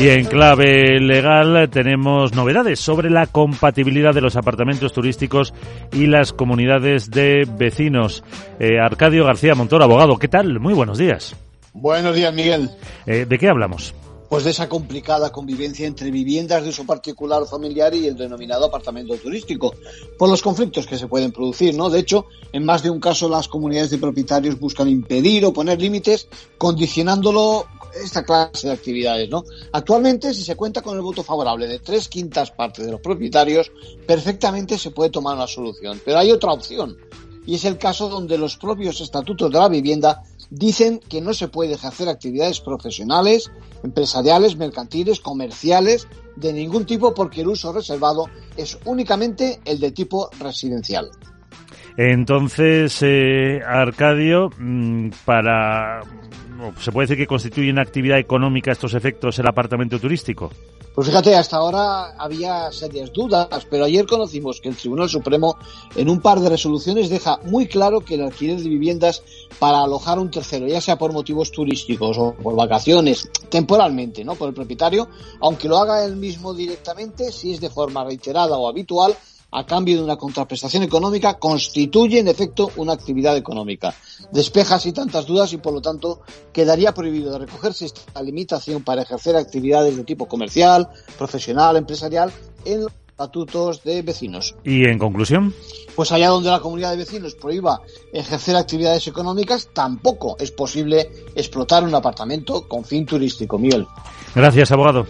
Y en clave legal tenemos novedades sobre la compatibilidad de los apartamentos turísticos y las comunidades de vecinos. Eh, Arcadio García Montoro, abogado, ¿qué tal? Muy buenos días. Buenos días, Miguel. Eh, ¿De qué hablamos? Pues de esa complicada convivencia entre viviendas de uso particular familiar y el denominado apartamento turístico, por los conflictos que se pueden producir, ¿no? De hecho, en más de un caso las comunidades de propietarios buscan impedir o poner límites condicionándolo esta clase de actividades, ¿no? Actualmente, si se cuenta con el voto favorable de tres quintas partes de los propietarios, perfectamente se puede tomar una solución. Pero hay otra opción, y es el caso donde los propios estatutos de la vivienda dicen que no se puede ejercer actividades profesionales, empresariales, mercantiles, comerciales, de ningún tipo porque el uso reservado es únicamente el de tipo residencial. Entonces, eh, Arcadio, mm, para se puede decir que constituye una actividad económica estos efectos el apartamento turístico. Pues fíjate, hasta ahora había serias dudas, pero ayer conocimos que el Tribunal Supremo en un par de resoluciones deja muy claro que el alquiler de viviendas para alojar un tercero, ya sea por motivos turísticos o por vacaciones, temporalmente, ¿no? Por el propietario, aunque lo haga él mismo directamente, si es de forma reiterada o habitual, a cambio de una contraprestación económica constituye en efecto una actividad económica. Despeja así tantas dudas y por lo tanto quedaría prohibido de recogerse esta limitación para ejercer actividades de tipo comercial, profesional, empresarial en los estatutos de vecinos. ¿Y en conclusión? Pues allá donde la comunidad de vecinos prohíba ejercer actividades económicas, tampoco es posible explotar un apartamento con fin turístico. Miel. Gracias, abogado.